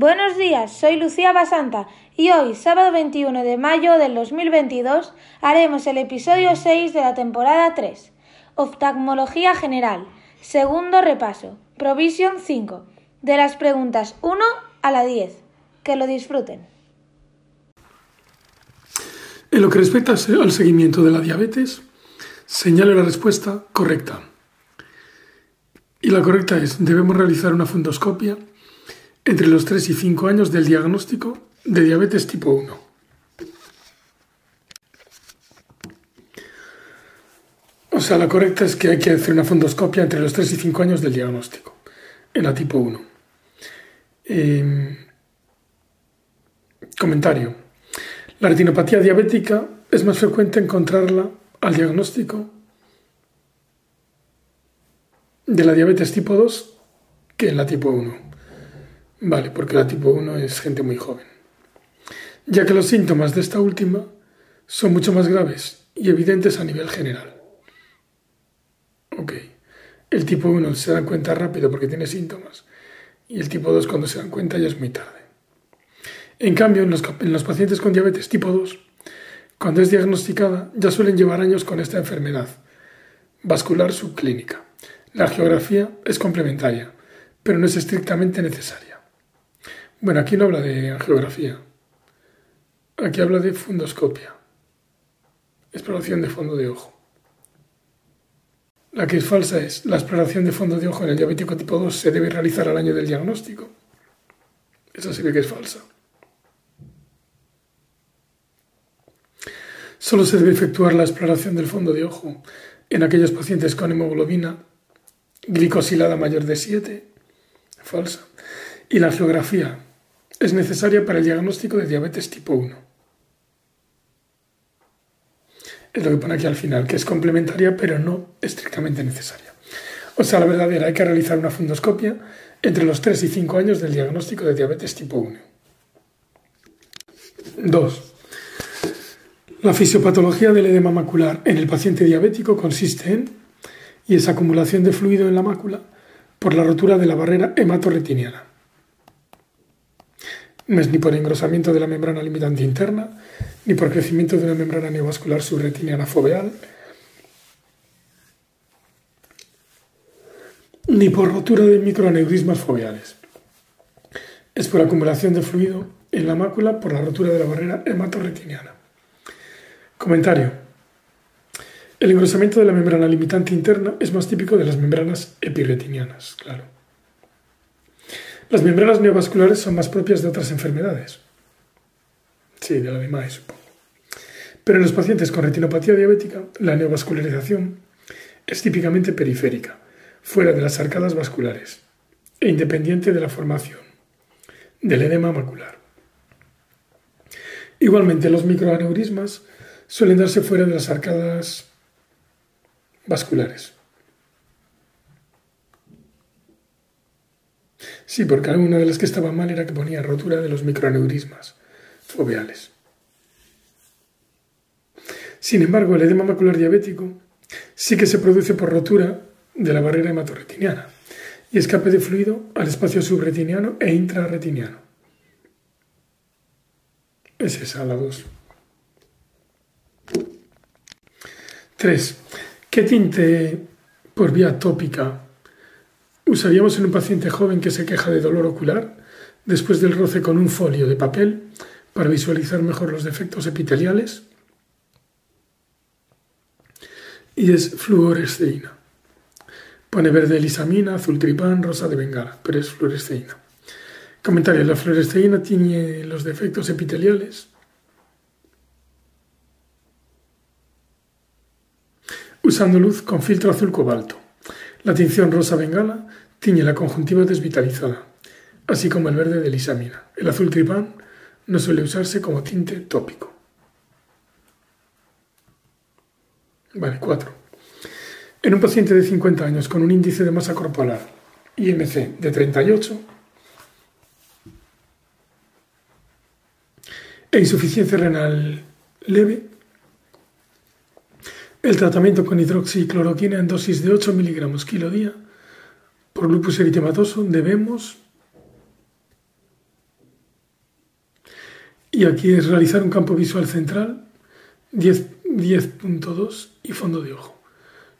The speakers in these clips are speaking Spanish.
Buenos días, soy Lucía Basanta y hoy, sábado 21 de mayo del 2022, haremos el episodio 6 de la temporada 3, Oftalmología General, segundo repaso, Provision 5, de las preguntas 1 a la 10. Que lo disfruten. En lo que respecta al seguimiento de la diabetes, señale la respuesta correcta. Y la correcta es, debemos realizar una fundoscopia entre los 3 y 5 años del diagnóstico de diabetes tipo 1. O sea, la correcta es que hay que hacer una fundoscopia entre los 3 y 5 años del diagnóstico, en la tipo 1. Em, comentario. La retinopatía diabética es más frecuente encontrarla al diagnóstico de la diabetes tipo 2 que en la tipo 1. Vale, porque la tipo 1 es gente muy joven. Ya que los síntomas de esta última son mucho más graves y evidentes a nivel general. Ok. El tipo 1 se dan cuenta rápido porque tiene síntomas y el tipo 2 cuando se dan cuenta ya es muy tarde. En cambio, en los, en los pacientes con diabetes tipo 2, cuando es diagnosticada, ya suelen llevar años con esta enfermedad vascular subclínica. La geografía es complementaria, pero no es estrictamente necesaria. Bueno, aquí no habla de angiografía. Aquí habla de fundoscopia. Exploración de fondo de ojo. La que es falsa es la exploración de fondo de ojo en el diabético tipo 2 se debe realizar al año del diagnóstico. Esa sí que es falsa. Solo se debe efectuar la exploración del fondo de ojo en aquellos pacientes con hemoglobina glicosilada mayor de 7, falsa, y la geografía es necesaria para el diagnóstico de diabetes tipo 1. Es lo que pone aquí al final, que es complementaria pero no estrictamente necesaria. O sea, la verdadera, hay que realizar una fundoscopia entre los 3 y 5 años del diagnóstico de diabetes tipo 1. 2. La fisiopatología del edema macular en el paciente diabético consiste en y esa acumulación de fluido en la mácula por la rotura de la barrera hematorretiniana. No es ni por engrosamiento de la membrana limitante interna, ni por crecimiento de una membrana neovascular subretiniana foveal, ni por rotura de microaneurismas foveales. Es por acumulación de fluido en la mácula por la rotura de la barrera hematorretiniana. Comentario. El engrosamiento de la membrana limitante interna es más típico de las membranas epiretinianas, claro. Las membranas neovasculares son más propias de otras enfermedades. Sí, de la de supongo. Pero en los pacientes con retinopatía diabética, la neovascularización es típicamente periférica, fuera de las arcadas vasculares, e independiente de la formación del edema macular. Igualmente, los microaneurismas suelen darse fuera de las arcadas vasculares. Sí, porque alguna de las que estaba mal era que ponía rotura de los microaneurismas foveales. Sin embargo, el edema macular diabético sí que se produce por rotura de la barrera hematorretiniana y escape de fluido al espacio subretiniano e intrarretiniano. Es esa la 2. 3. ¿Qué tinte por vía tópica usaríamos en un paciente joven que se queja de dolor ocular después del roce con un folio de papel para visualizar mejor los defectos epiteliales? Y es fluoresceína. Pone verde lisamina, azul tripán, rosa de bengala, pero es fluoresceína. Comentario, la fluoresceína tiene los defectos epiteliales usando luz con filtro azul cobalto. La tinción rosa bengala tiñe la conjuntiva desvitalizada, así como el verde de lisamina. El azul tripán no suele usarse como tinte tópico. Vale, 4. En un paciente de 50 años con un índice de masa corporal IMC de 38 e insuficiencia renal leve, el tratamiento con hidroxicloroquina en dosis de 8 miligramos kilo día por lupus eritematoso debemos Y aquí es realizar un campo visual central 10.2 y fondo de ojo.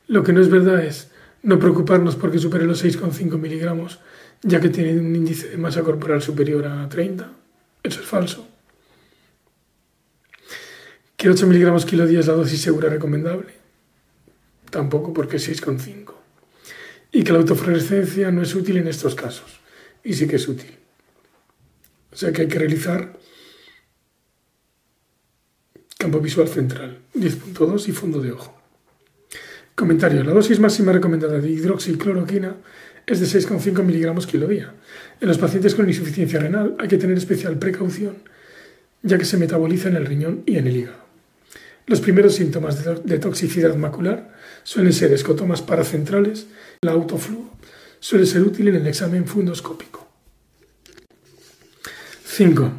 Lo que no es verdad es no preocuparnos porque supere los 6,5 miligramos, ya que tiene un índice de masa corporal superior a 30. Eso es falso. Que 8 miligramos kilo día es la dosis segura recomendable. Tampoco porque es 6,5. Y que la autofluorescencia no es útil en estos casos. Y sí que es útil. O sea que hay que realizar campo visual central, 10.2 y fondo de ojo. Comentario. La dosis máxima recomendada de hidroxicloroquina es de 6,5 miligramos kilo día. En los pacientes con insuficiencia renal hay que tener especial precaución, ya que se metaboliza en el riñón y en el hígado. Los primeros síntomas de toxicidad macular suelen ser escotomas paracentrales. La autofluo suele ser útil en el examen fundoscópico. 5.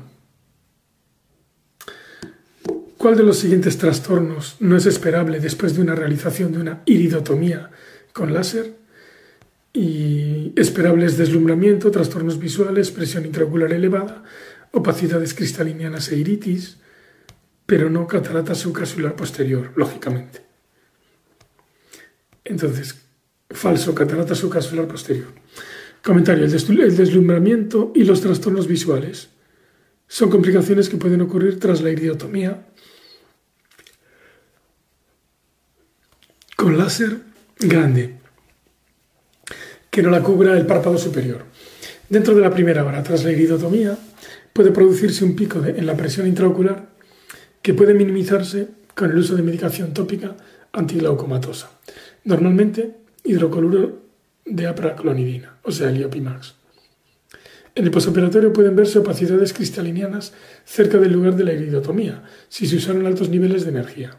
¿Cuál de los siguientes trastornos no es esperable después de una realización de una iridotomía con láser? Y esperables deslumbramiento, trastornos visuales, presión intraocular elevada, opacidades cristalinianas e iritis, pero no catarata subcasular posterior, lógicamente. Entonces, falso, catarata subcasular posterior. Comentario, el deslumbramiento y los trastornos visuales son complicaciones que pueden ocurrir tras la iridotomía con láser grande que no la cubra el párpado superior. Dentro de la primera hora tras la iridotomía puede producirse un pico en la presión intraocular que puede minimizarse con el uso de medicación tópica antiglaucomatosa, normalmente hidrocoluro de apraclonidina, o sea, el IOPIMAX. En el posoperatorio pueden verse opacidades cristalinianas cerca del lugar de la iridotomía, si se usaron altos niveles de energía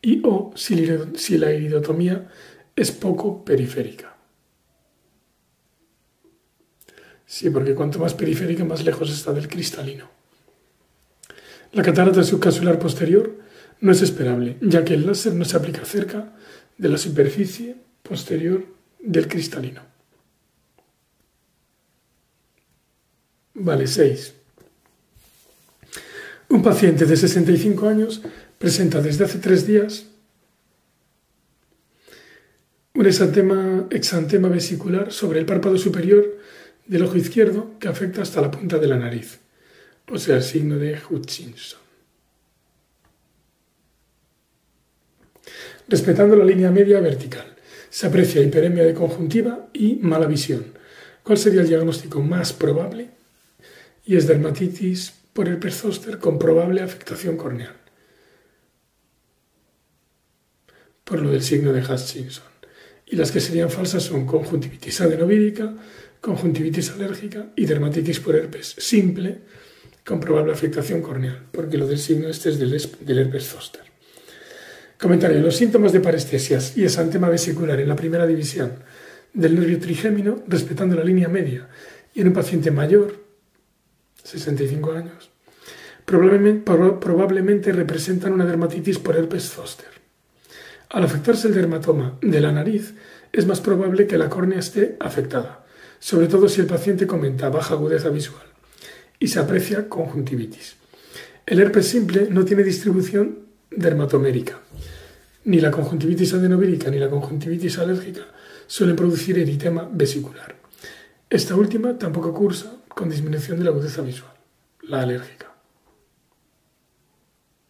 y o si la iridotomía es poco periférica. Sí, porque cuanto más periférica, más lejos está del cristalino. La catarata subcasular posterior no es esperable, ya que el láser no se aplica cerca de la superficie posterior del cristalino. Vale, 6. Un paciente de 65 años presenta desde hace tres días un exantema, vesicular sobre el párpado superior del ojo izquierdo que afecta hasta la punta de la nariz, o sea, el signo de Hutchinson. Respetando la línea media vertical, se aprecia hiperemia de conjuntiva y mala visión. ¿Cuál sería el diagnóstico más probable? Y es dermatitis por el zóster con probable afectación corneal. por lo del signo de Hutchinson. Y las que serían falsas son conjuntivitis adenovírica, conjuntivitis alérgica y dermatitis por herpes simple con probable afectación corneal, porque lo del signo este es del, herpes zoster. Comentario. Los síntomas de parestesias y esantema vesicular en la primera división del nervio trigémino, respetando la línea media, y en un paciente mayor, 65 años, probablemente, probablemente representan una dermatitis por herpes zoster. Al afectarse el dermatoma de la nariz, es más probable que la córnea esté afectada, sobre todo si el paciente comenta baja agudeza visual y se aprecia conjuntivitis. El herpes simple no tiene distribución dermatomérica. Ni la conjuntivitis adenovírica ni la conjuntivitis alérgica suelen producir eritema vesicular. Esta última tampoco cursa con disminución de la agudeza visual, la alérgica.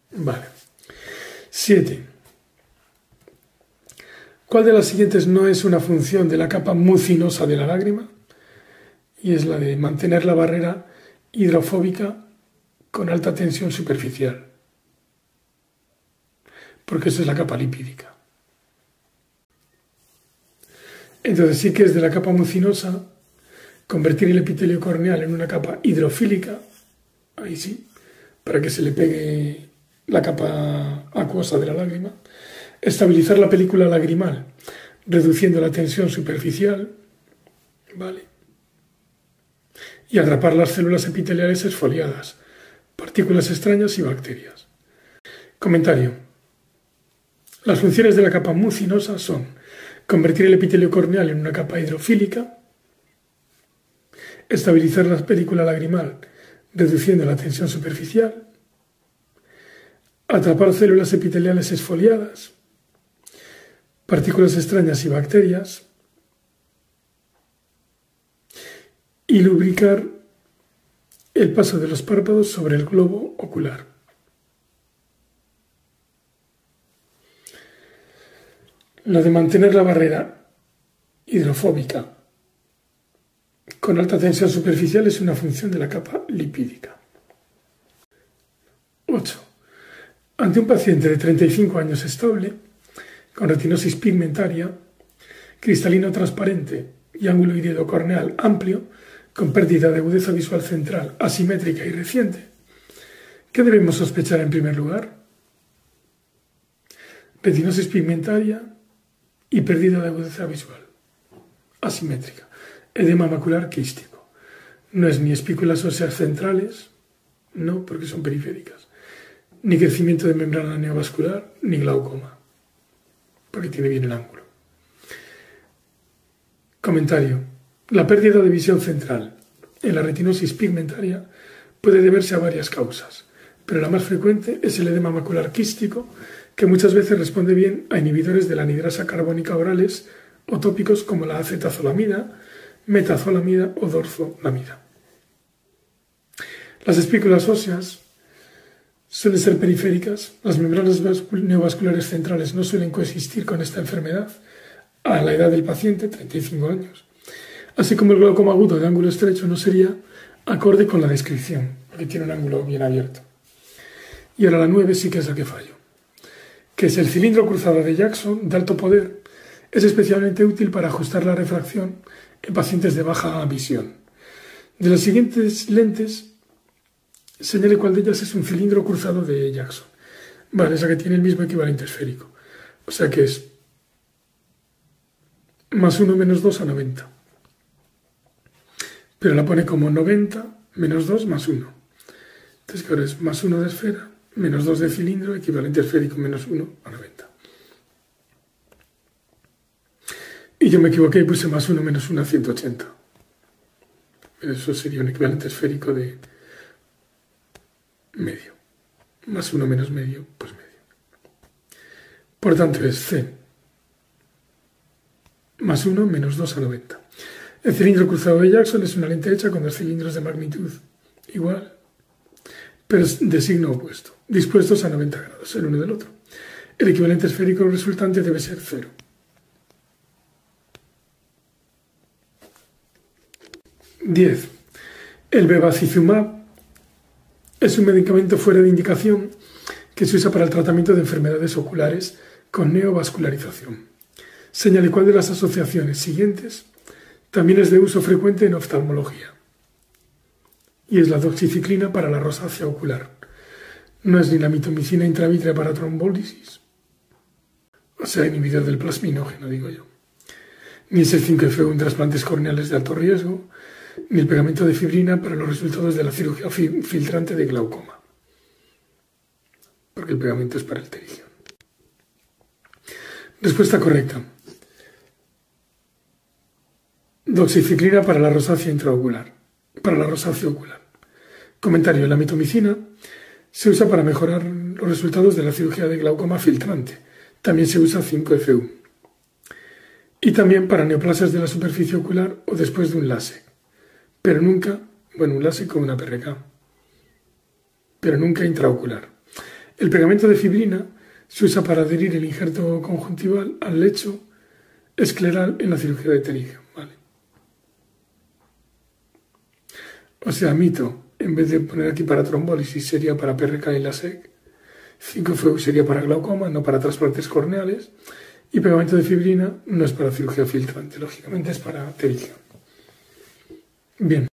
Vale. 7. ¿Cuál de las siguientes no es una función de la capa mucinosa de la lágrima? Y es la de mantener la barrera hidrofóbica con alta tensión superficial. Porque esa es la capa lipídica. Entonces sí que es de la capa mucinosa convertir el epitelio corneal en una capa hidrofílica, ahí sí, para que se le pegue la capa acuosa de la lágrima estabilizar la película lagrimal, reduciendo la tensión superficial, ¿vale? Y atrapar las células epiteliales esfoliadas, partículas extrañas y bacterias. Comentario. Las funciones de la capa mucinosa son convertir el epitelio corneal en una capa hidrofílica, estabilizar la película lagrimal reduciendo la tensión superficial atrapar células epiteliales esfoliadas, partículas extrañas y bacterias, y lubricar el paso de los párpados sobre el globo ocular. Lo de mantener la barrera hidrofóbica con alta tensión superficial es una función de la capa lipídica. 8. Ante un paciente de 35 años estable, con retinosis pigmentaria, cristalino transparente y ángulo irido corneal amplio, con pérdida de agudeza visual central asimétrica y reciente, ¿qué debemos sospechar en primer lugar? Retinosis pigmentaria y pérdida de agudeza visual asimétrica. Edema macular quístico. No es ni espículas óseas centrales, no, porque son periféricas, ni crecimiento de membrana neovascular, ni glaucoma, porque tiene bien el ángulo. Comentario. La pérdida de visión central en la retinosis pigmentaria puede deberse a varias causas, pero la más frecuente es el edema macular quístico, que muchas veces responde bien a inhibidores de la anidrasa carbónica orales o tópicos como la acetazolamida, metazolamida o dorzolamida. Las espículas óseas suelen ser periféricas, las membranas neovasculares centrales no suelen coexistir con esta enfermedad a la edad del paciente, 35 años, así como el glaucoma agudo de ángulo estrecho no sería acorde con la descripción, porque tiene un ángulo bien abierto. Y ahora la 9 sí que es la que fallo, que es el cilindro cruzado de Jackson de alto poder, es especialmente útil para ajustar la refracción en pacientes de baja visión. De las siguientes lentes, señale cuál de ellas es un cilindro cruzado de Jackson. Vale, esa que tiene el mismo equivalente esférico. O sea que es más 1 menos 2 a 90. Pero la pone como 90 menos 2 más 1. Entonces, que ahora es más 1 de esfera, menos 2 de cilindro, equivalente esférico menos 1 a 90. Y yo me equivoqué y puse más 1 menos 1 a 180. Eso sería un equivalente esférico de medio. Más 1 menos medio, pues medio. Por tanto es C. Más 1 menos 2 a 90. El cilindro cruzado de Jackson es una lente hecha con dos cilindros de magnitud igual, pero de signo opuesto, dispuestos a 90 grados el uno del otro. El equivalente esférico resultante debe ser 0. 10. El bevacizumab es un medicamento fuera de indicación que se usa para el tratamiento de enfermedades oculares con neovascularización. Señale cuál de las asociaciones siguientes también es de uso frecuente en oftalmología. Y es la doxiciclina para la rosácea ocular. No es ni la mitomicina intravítrea para trombólisis, o sea, inhibidor del plasminógeno, digo yo. Ni es el 5FU en trasplantes corneales de alto riesgo, ni el pegamento de fibrina para los resultados de la cirugía filtrante de glaucoma, porque el pegamento es para el terigión. Respuesta correcta. Doxiciclina para la rosácea intraocular, para la rosácea ocular. Comentario, la mitomicina se usa para mejorar los resultados de la cirugía de glaucoma filtrante. También se usa 5FU. Y también para neoplasias de la superficie ocular o después de un láser pero nunca, bueno, un láser con una PRK, pero nunca intraocular. El pegamento de fibrina se usa para adherir el injerto conjuntival al lecho escleral en la cirugía de pterigia. ¿vale? O sea, mito, en vez de poner aquí para trombólisis, sería para PRK y LASEC. 5FU sería para glaucoma, no para trasplantes corneales. Y pegamento de fibrina no es para cirugía filtrante, lógicamente es para pterigia. Bien.